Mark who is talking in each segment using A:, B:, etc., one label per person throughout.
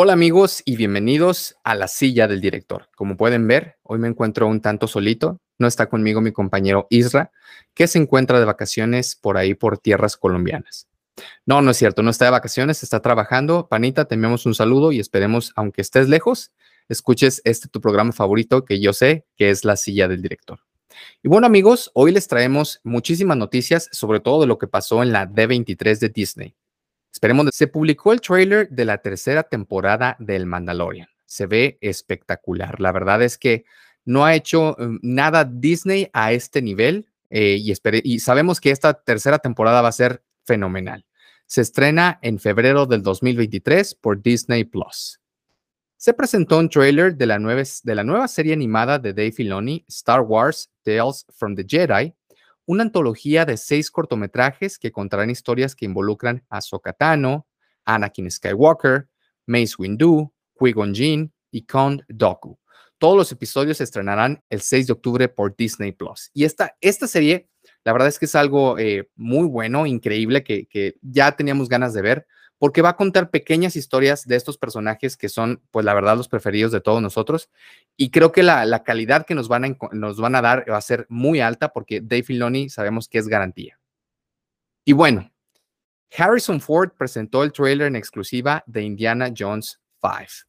A: Hola amigos y bienvenidos a la silla del director. Como pueden ver, hoy me encuentro un tanto solito. No está conmigo mi compañero Isra, que se encuentra de vacaciones por ahí por tierras colombianas. No, no es cierto, no está de vacaciones, está trabajando. Panita, te enviamos un saludo y esperemos, aunque estés lejos, escuches este tu programa favorito que yo sé que es la silla del director. Y bueno amigos, hoy les traemos muchísimas noticias, sobre todo de lo que pasó en la D23 de Disney. Esperemos. Se publicó el trailer de la tercera temporada del Mandalorian. Se ve espectacular. La verdad es que no ha hecho mm, nada Disney a este nivel eh, y, sabemos que esta tercera temporada va a ser fenomenal. Se estrena en febrero del 2023 por Disney Plus. Se presentó un trailer de la, de la nueva serie animada de Dave Filoni, Star Wars Tales from the Jedi, una antología de seis cortometrajes que contarán historias que involucran a Sokatano, Anakin Skywalker, Mace Windu, Qui-Gon Jinn y Count Dooku. Todos los episodios se estrenarán el 6 de octubre por Disney Plus. Y esta, esta serie, la verdad es que es algo eh, muy bueno, increíble, que ya teníamos ganas de ver porque va a contar pequeñas historias de estos personajes que son, pues la verdad, los preferidos de todos nosotros. Y creo que la, calidad que nos van, a, nos van a dar va a ser muy alta porque Dave Filoni sabemos que es garantía. Y bueno, Harrison Ford presentó el trailer en exclusiva de Indiana Jones 5.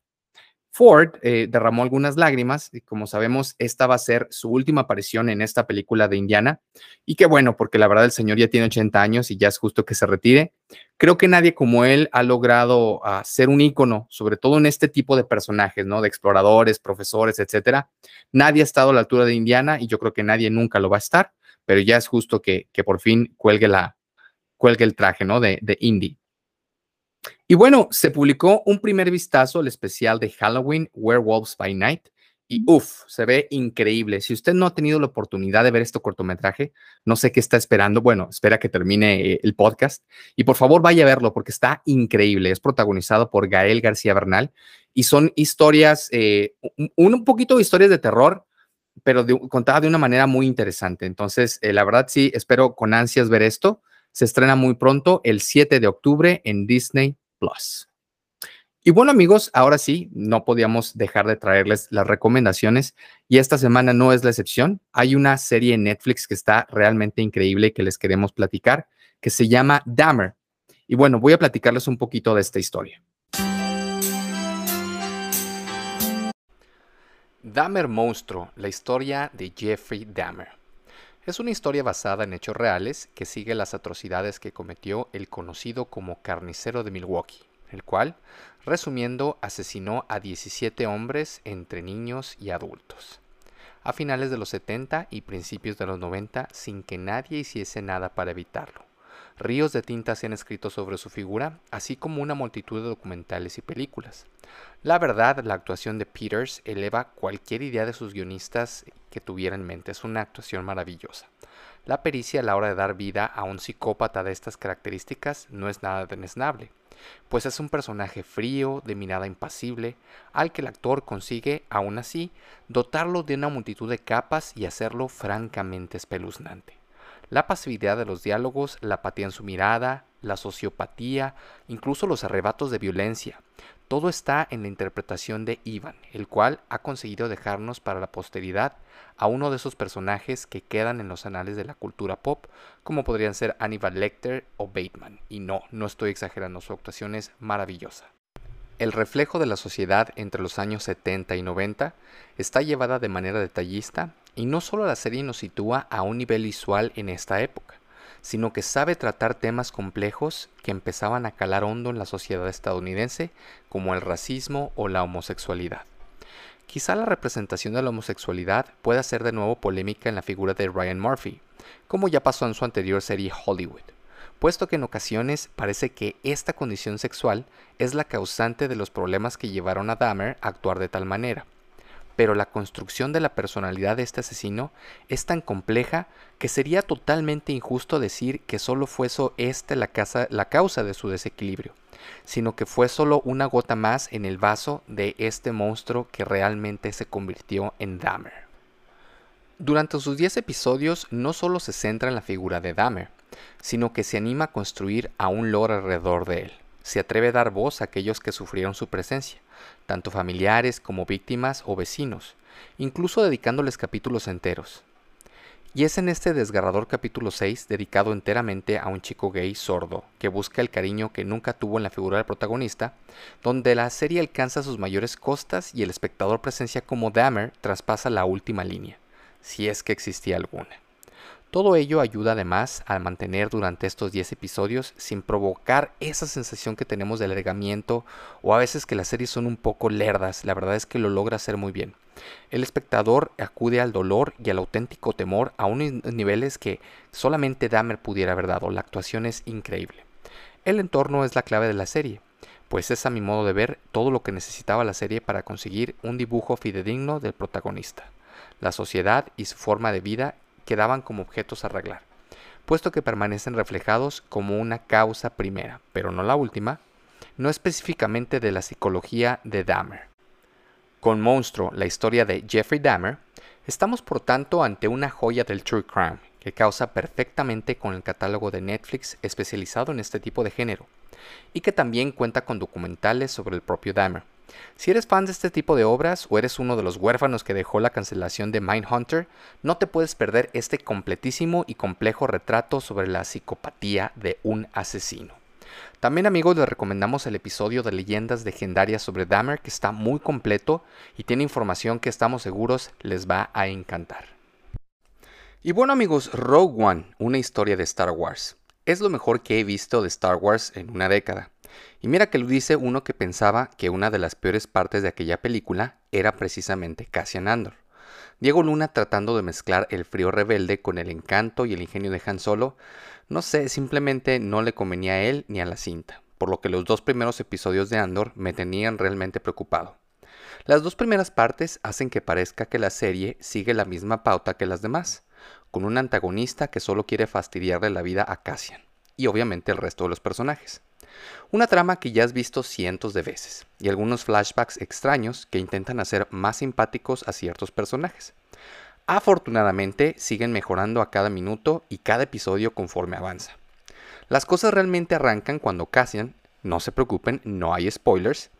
A: Ford eh, derramó algunas lágrimas y como sabemos, esta va a ser su última aparición en esta película de Indiana. Y qué bueno, porque la verdad el señor ya tiene 80 años y ya es justo que se retire. Creo que nadie como él ha logrado uh, ser un ícono, sobre todo en este tipo de personajes, ¿no? De exploradores, profesores, etcétera. Nadie ha estado a la altura de Indiana y yo creo que nadie nunca lo va a estar, pero ya es justo que, que por fin cuelgue, la, cuelgue el traje, ¿no? De, de Indy. Y bueno, se publicó un primer vistazo al especial de Halloween, Werewolves by Night. Y uff, se ve increíble. Si usted no ha tenido la oportunidad de ver este cortometraje, no sé qué está esperando. Bueno, espera que termine eh, el podcast. Y por favor vaya a verlo porque está increíble. Es protagonizado por Gael García Bernal y son historias, eh, un, poquito de historias de terror, pero contadas de una manera muy interesante. Entonces, eh, la verdad sí, espero con ansias ver esto. Se estrena muy pronto, el 7 de octubre en Disney Plus. Y bueno amigos, ahora sí, no podíamos dejar de traerles las recomendaciones y esta semana no es la excepción. Hay una serie en Netflix que está realmente increíble que les queremos platicar, que se llama Dahmer. Y bueno, voy a platicarles un poquito de esta historia. Dahmer Monstruo, la historia de Jeffrey Dahmer. Es una historia basada en hechos reales que sigue las atrocidades que cometió el conocido como carnicero de Milwaukee, el cual, resumiendo, asesinó a 17 hombres entre niños y adultos. A finales de los 70 y principios de los 90 sin que nadie hiciese nada para evitarlo. Ríos de tinta se han escrito sobre su figura, así como una multitud de documentales y películas. La verdad, la actuación de Peters eleva cualquier idea de sus guionistas que tuviera en mente. Es una actuación maravillosa. La pericia a la hora de dar vida a un psicópata de estas características no es nada desnable, pues es un personaje frío, de mirada impasible, al que el actor consigue, aún así, dotarlo de una multitud de capas y hacerlo francamente espeluznante. La pasividad de los diálogos, la apatía en su mirada, la sociopatía, incluso los arrebatos de violencia. Todo está en la interpretación de Ivan, el cual ha conseguido dejarnos para la posteridad a uno de esos personajes que quedan en los anales de la cultura pop, como podrían ser Hannibal Lecter o Bateman. Y no, no estoy exagerando, su actuación es maravillosa. El reflejo de la sociedad entre los años 70 y 90 está llevada de manera detallista y no solo la serie nos sitúa a un nivel visual en esta época, sino que sabe tratar temas complejos que empezaban a calar hondo en la sociedad estadounidense, como el racismo o la homosexualidad. Quizá la representación de la homosexualidad pueda ser de nuevo polémica en la figura de Ryan Murphy, como ya pasó en su anterior serie Hollywood, puesto que en ocasiones parece que esta condición sexual es la causante de los problemas que llevaron a Dahmer a actuar de tal manera pero la construcción de la personalidad de este asesino es tan compleja que sería totalmente injusto decir que solo fue eso este la, la causa de su desequilibrio, sino que fue solo una gota más en el vaso de este monstruo que realmente se convirtió en Dahmer. Durante sus 10 episodios no solo se centra en la figura de Dahmer, sino que se anima a construir a un lore alrededor de él se atreve a dar voz a aquellos que sufrieron su presencia, tanto familiares como víctimas o vecinos, incluso dedicándoles capítulos enteros. Y es en este desgarrador capítulo 6, dedicado enteramente a un chico gay sordo, que busca el cariño que nunca tuvo en la figura del protagonista, donde la serie alcanza sus mayores costas y el espectador presencia como Dahmer traspasa la última línea, si es que existía alguna. Todo ello ayuda además a mantener durante estos 10 episodios sin provocar esa sensación que tenemos de alargamiento o a veces que las series son un poco lerdas, la verdad es que lo logra hacer muy bien. El espectador acude al dolor y al auténtico temor a unos niveles que solamente Dahmer pudiera haber dado, la actuación es increíble. El entorno es la clave de la serie, pues es a mi modo de ver todo lo que necesitaba la serie para conseguir un dibujo fidedigno del protagonista. La sociedad y su forma de vida quedaban como objetos a arreglar, puesto que permanecen reflejados como una causa primera, pero no la última, no específicamente de la psicología de Dahmer. Con Monstruo, la historia de Jeffrey Dahmer, estamos por tanto ante una joya del true crime que causa perfectamente con el catálogo de Netflix especializado en este tipo de género, y que también cuenta con documentales sobre el propio Dahmer, si eres fan de este tipo de obras o eres uno de los huérfanos que dejó la cancelación de Mindhunter, no te puedes perder este completísimo y complejo retrato sobre la psicopatía de un asesino. También amigos les recomendamos el episodio de leyendas legendarias sobre Dahmer que está muy completo y tiene información que estamos seguros les va a encantar. Y bueno amigos, Rogue One, una historia de Star Wars. Es lo mejor que he visto de Star Wars en una década. Y mira que lo dice uno que pensaba que una de las peores partes de aquella película era precisamente Cassian Andor. Diego Luna tratando de mezclar el frío rebelde con el encanto y el ingenio de Han Solo, no sé, simplemente no le convenía a él ni a la cinta, por lo que los dos primeros episodios de Andor me tenían realmente preocupado. Las dos primeras partes hacen que parezca que la serie sigue la misma pauta que las demás, con un antagonista que solo quiere fastidiarle la vida a Cassian, y obviamente el resto de los personajes. Una trama que ya has visto cientos de veces, y algunos flashbacks extraños que intentan hacer más simpáticos a ciertos personajes. Afortunadamente siguen mejorando a cada minuto y cada episodio conforme avanza. Las cosas realmente arrancan cuando Cassian, no se preocupen, no hay spoilers,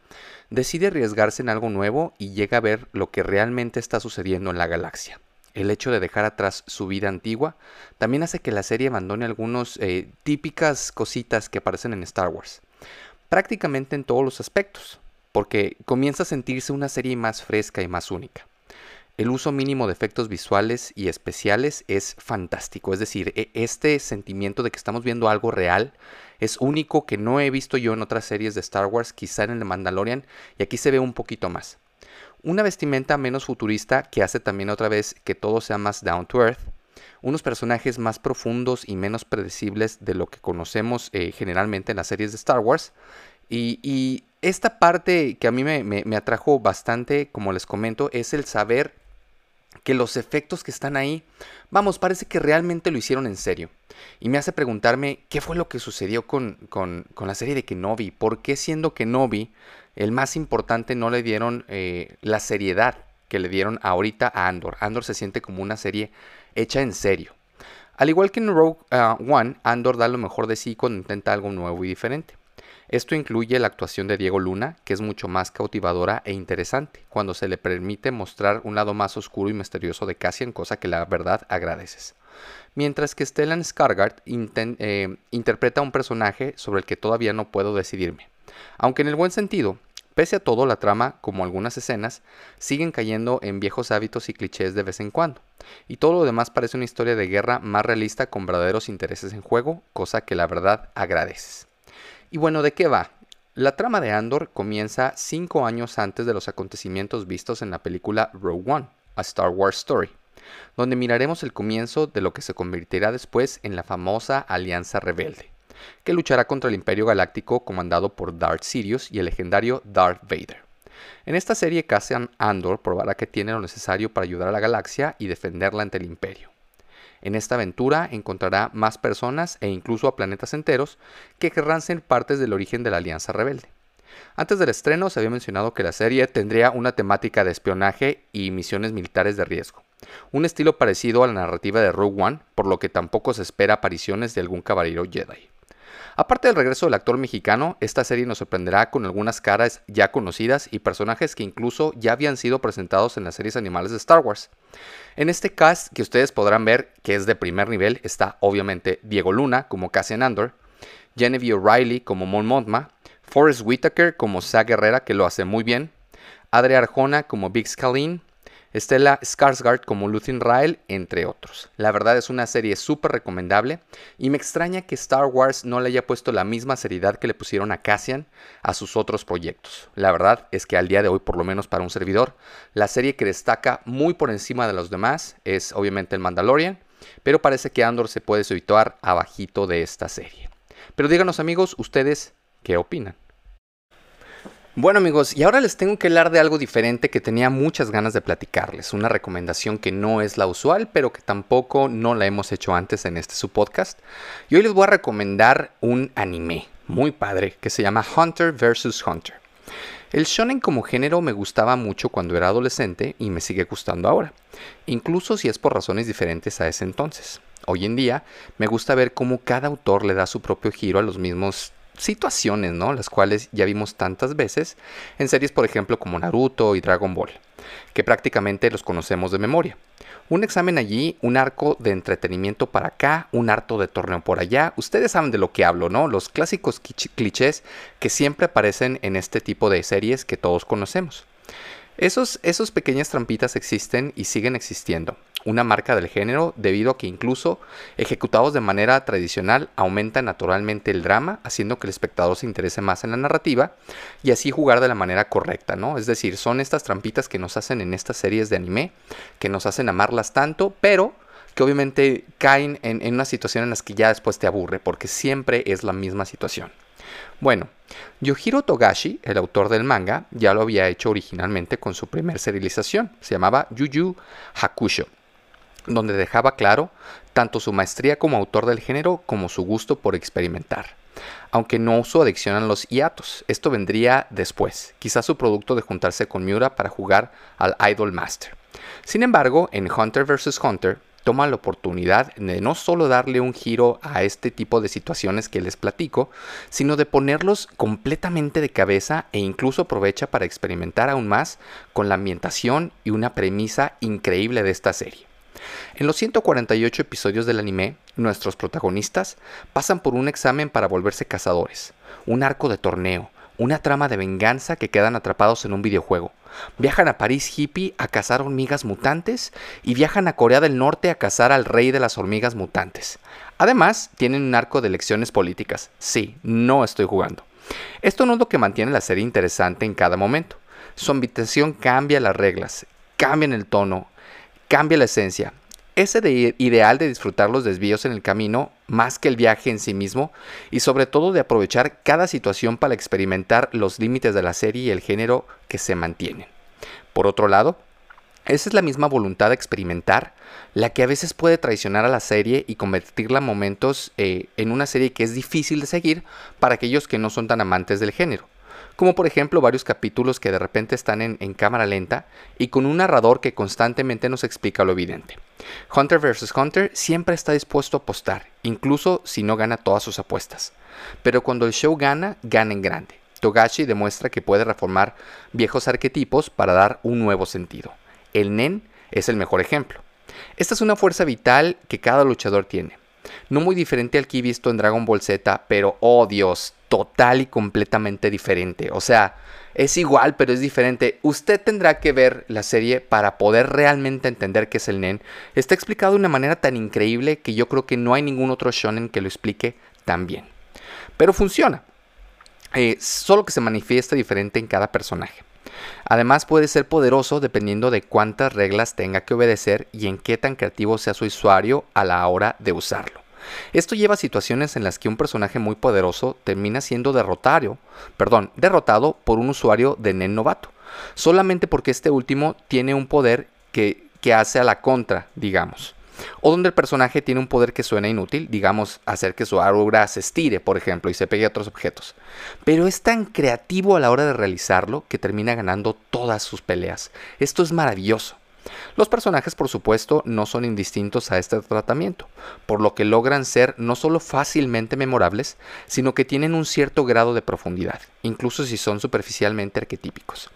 A: decide arriesgarse en algo nuevo y llega a ver lo que realmente está sucediendo en la galaxia. El hecho de dejar atrás su vida antigua también hace que la serie abandone algunas eh, típicas cositas que aparecen en Star Wars, prácticamente en todos los aspectos, porque comienza a sentirse una serie más fresca y más única. El uso mínimo de efectos visuales y especiales es fantástico, es decir, e, este sentimiento de que estamos viendo algo real es único que no he visto yo en otras series de Star Wars, quizá en el Mandalorian, y aquí se ve un poquito más. Una vestimenta menos futurista que hace también otra vez que todo sea más down to earth. Unos personajes más profundos y menos predecibles de lo que conocemos eh, generalmente en las series de Star Wars. Y, esta parte que a mí me, atrajo bastante, como les comento, es el saber que los efectos que están ahí, vamos, parece que realmente lo hicieron en serio. Y me hace preguntarme qué fue lo que sucedió con, con, con la serie de Kenobi. ¿Por qué siendo Kenobi el más importante no le dieron eh, la seriedad que le dieron ahorita a Andor. Andor se siente como una serie hecha en serio. Al igual que en Rogue ah, One, Andor da lo mejor de sí cuando intenta algo nuevo y diferente. Esto incluye la actuación de Diego Luna, que es mucho más cautivadora e interesante, cuando se le permite mostrar un lado más oscuro y misterioso de Cassian, cosa que la verdad agradeces. Mientras que Stellan Skarsgård eh, interpreta a un personaje sobre el que todavía no puedo decidirme. Aunque en el buen sentido, Pese a todo, la trama, como algunas escenas, siguen cayendo en viejos hábitos y clichés de vez en cuando, y todo lo demás parece una historia de guerra más realista con verdaderos intereses en juego, cosa que la verdad agradeces. Y bueno, ¿de qué va? La trama de Andor comienza cinco años antes de los acontecimientos vistos en la película Rogue One, a Star Wars Story, donde miraremos el comienzo de lo que se convertirá después en la famosa Alianza Rebelde que luchará contra el Imperio Galáctico comandado por Darth Sidious y el legendario Darth Vader. En esta serie Cassian Andor probará que tiene lo necesario para ayudar a la galaxia y defenderla ante el Imperio. En esta aventura encontrará más personas e incluso a planetas enteros que querrán ser partes del origen de la Alianza Rebelde. Antes del estreno se había mencionado que la serie tendría una temática de espionaje y misiones militares de riesgo, un estilo parecido a la narrativa de Rogue One, por lo que tampoco se espera apariciones de algún caballero Jedi. Aparte del regreso del actor mexicano, esta serie nos sorprenderá con algunas caras ya conocidas y personajes que incluso ya habían sido presentados en las series animales de Star Wars. En este cast que ustedes podrán ver que es de primer nivel está obviamente Diego Luna como Cassian Andor, Genevieve O'Reilly como Mon Mothma, Forrest Whitaker como Sa Guerrera que lo hace muy bien, Adria Arjona como Big Scalene, Stella Skarsgård como Luthen Rael, entre otros. La verdad es una serie súper recomendable y me extraña que Star Wars no le haya puesto la misma seriedad que le pusieron a Cassian a sus otros proyectos. La verdad es que al día de hoy, por lo menos para un servidor, la serie que destaca muy por encima de los demás es obviamente el Mandalorian, pero parece que Andor se puede situar abajito de esta serie. Pero díganos amigos, ustedes, ¿qué opinan? Bueno amigos, y ahora les tengo que hablar de algo diferente que tenía muchas ganas de platicarles, una recomendación que no es la usual, pero que tampoco no la hemos hecho antes en este su podcast. Y hoy les voy a recomendar un anime muy padre que se llama Hunter vs. Hunter. El shonen como género me gustaba mucho cuando era adolescente y me sigue gustando ahora, incluso si es por razones diferentes a ese entonces. Hoy en día me gusta ver cómo cada autor le da su propio giro a los mismos situaciones, ¿no? Las cuales ya vimos tantas veces en series, por ejemplo, como Naruto y Dragon Ball, que prácticamente los conocemos de memoria. Un examen allí, un arco de entretenimiento para acá, un harto de torneo por allá. Ustedes saben de lo que hablo, ¿no? Los clásicos clichés que siempre aparecen en este tipo de series que todos conocemos. Esos, esos pequeñas trampitas existen y siguen existiendo una marca del género debido a que incluso ejecutados de manera tradicional aumentan naturalmente el drama, haciendo que el espectador se interese más en la narrativa y así jugar de la manera correcta, ¿no? Es decir, son estas trampitas que nos hacen en estas series de anime, que nos hacen amarlas tanto, pero que obviamente caen en, en una situación en la que ya después te aburre, porque siempre es la misma situación. Bueno, Yohiro Togashi, el autor del manga, ya lo había hecho originalmente con su primer serialización, se llamaba Yu Yu Hakusho donde dejaba claro tanto su maestría como autor del género como su gusto por experimentar. Aunque no su adicción a los hiatos, esto vendría después, quizás su producto de juntarse con Miura para jugar al Idol Master. Sin embargo, en Hunter vs. Hunter, toma la oportunidad de no solo darle un giro a este tipo de situaciones que les platico, sino de ponerlos completamente de cabeza e incluso aprovecha para experimentar aún más con la ambientación y una premisa increíble de esta serie. En los 148 episodios del anime, nuestros protagonistas pasan por un examen para volverse cazadores, un arco de torneo, una trama de venganza que quedan atrapados en un videojuego. Viajan a París hippie a cazar hormigas mutantes y viajan a Corea del Norte a cazar al rey de las hormigas mutantes. Además, tienen un arco de lecciones políticas. Sí, no estoy jugando. Esto no es lo que mantiene la serie interesante en cada momento. Su ambientación cambia las reglas, cambian el tono, cambia la esencia. Ese de ideal de disfrutar los desvíos en el camino más que el viaje en sí mismo y sobre todo de aprovechar cada situación para experimentar los límites de la serie y el género que se mantienen. Por otro lado, esa es la misma voluntad de experimentar la que a veces puede traicionar a la serie y convertirla a momentos eh, en una serie que es difícil de seguir para aquellos que no son tan amantes del género como por ejemplo varios capítulos que de repente están en, cámara lenta y con un narrador que constantemente nos explica lo evidente. Hunter vs. Hunter siempre está dispuesto a apostar, incluso si no gana todas sus apuestas. Pero cuando el show gana, gana en grande. Togashi demuestra que puede reformar viejos arquetipos para dar un nuevo sentido. El Nen es el mejor ejemplo. Esta es una fuerza vital que cada luchador tiene. No muy diferente al que he visto en Dragon Ball Z, pero oh Dios, total y completamente diferente. O sea, es igual, pero es diferente. Usted tendrá que ver la serie para poder realmente entender qué es el Nen. Está explicado de una manera tan increíble que yo creo que no hay ningún otro shonen que lo explique tan bien. Pero funciona. Eh, solo que se manifiesta diferente en cada personaje. Además puede ser poderoso dependiendo de cuántas reglas tenga que obedecer y en qué tan creativo sea su usuario a la hora de usarlo. Esto lleva a situaciones en las que un personaje muy poderoso termina siendo derrotario, perdón, derrotado por un usuario de Nen novato, solamente porque este último tiene un poder que, que hace a la contra, digamos. O donde el personaje tiene un poder que suena inútil, digamos, hacer que su aura se estire, por ejemplo, y se pegue a otros objetos. Pero es tan creativo a la hora de realizarlo que termina ganando todas sus peleas. Esto es maravilloso. Los personajes, por supuesto, no son indistintos a este tratamiento, por lo que logran ser no solo fácilmente memorables, sino que tienen un cierto grado de profundidad, incluso si son superficialmente arquetípicos.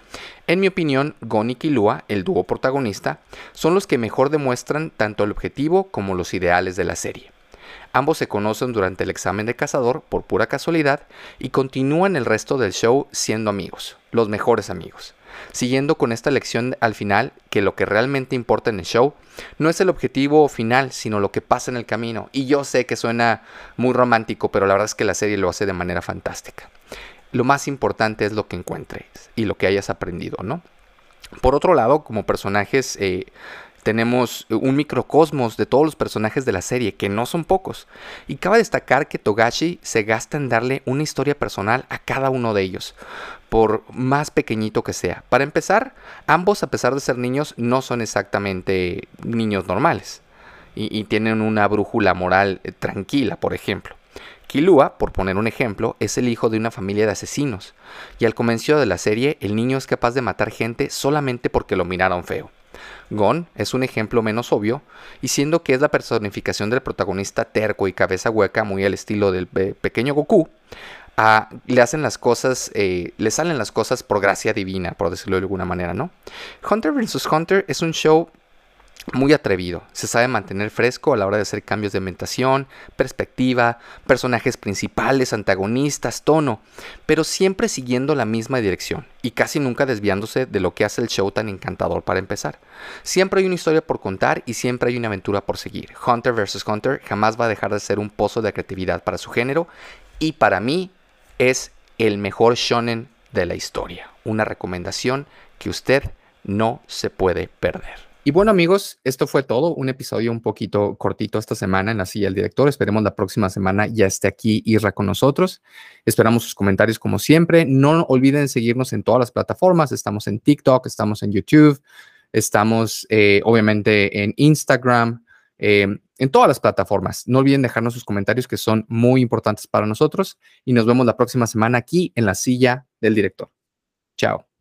A: En mi opinión, Gon y Killua, el dúo protagonista, son los que mejor demuestran tanto el objetivo como los ideales de la serie. Ambos se conocen durante el examen de cazador por pura casualidad y continúan el resto del show siendo amigos, los mejores amigos. Siguiendo con esta lección al final, que lo que realmente importa en el show no es el objetivo final, sino lo que pasa en el camino. Y yo sé que suena muy romántico, pero la verdad es que la serie lo hace de manera fantástica. Lo más importante es lo que encuentres y lo que hayas aprendido, ¿no? Por otro lado, como personajes eh, tenemos un microcosmos de todos los personajes de la serie, que no son pocos. Y cabe destacar que Togashi se gasta en darle una historia personal a cada uno de ellos, por más pequeñito que sea. Para empezar, ambos, a pesar de ser niños, no son exactamente niños normales. Y, tienen una brújula moral eh, tranquila, por ejemplo. Kilua, por poner un ejemplo, es el hijo de una familia de asesinos, y al comienzo de la serie el niño es capaz de matar gente solamente porque lo miraron feo. Gon es un ejemplo menos obvio, y siendo que es la personificación del protagonista terco y cabeza hueca, muy al estilo del eh, pequeño Goku, le hacen las cosas, eh, le salen las cosas por gracia divina, por decirlo de alguna manera, ¿no? Hunter vs. Hunter es un show muy atrevido. Se sabe mantener fresco a la hora de hacer cambios de ambientación, perspectiva, personajes principales, antagonistas, tono, pero siempre siguiendo la misma dirección y casi nunca desviándose de lo que hace el show tan encantador para empezar. Siempre hay una historia por contar y siempre hay una aventura por seguir. Hunter vs. Hunter jamás va a dejar de ser un pozo de creatividad para su género y para mí es el mejor shonen de la historia. Una recomendación que usted no se puede perder. Y bueno amigos, esto fue todo, un episodio un poquito cortito esta semana en la silla del director. Esperemos la próxima semana ya esté aquí Irra con nosotros. Esperamos sus comentarios como siempre. No olviden seguirnos en todas las plataformas. Estamos en TikTok, estamos en YouTube, estamos eh, obviamente en Instagram, eh, en todas las plataformas. No olviden dejarnos sus comentarios que son muy importantes para nosotros y nos vemos la próxima semana aquí en la silla del director. Chao.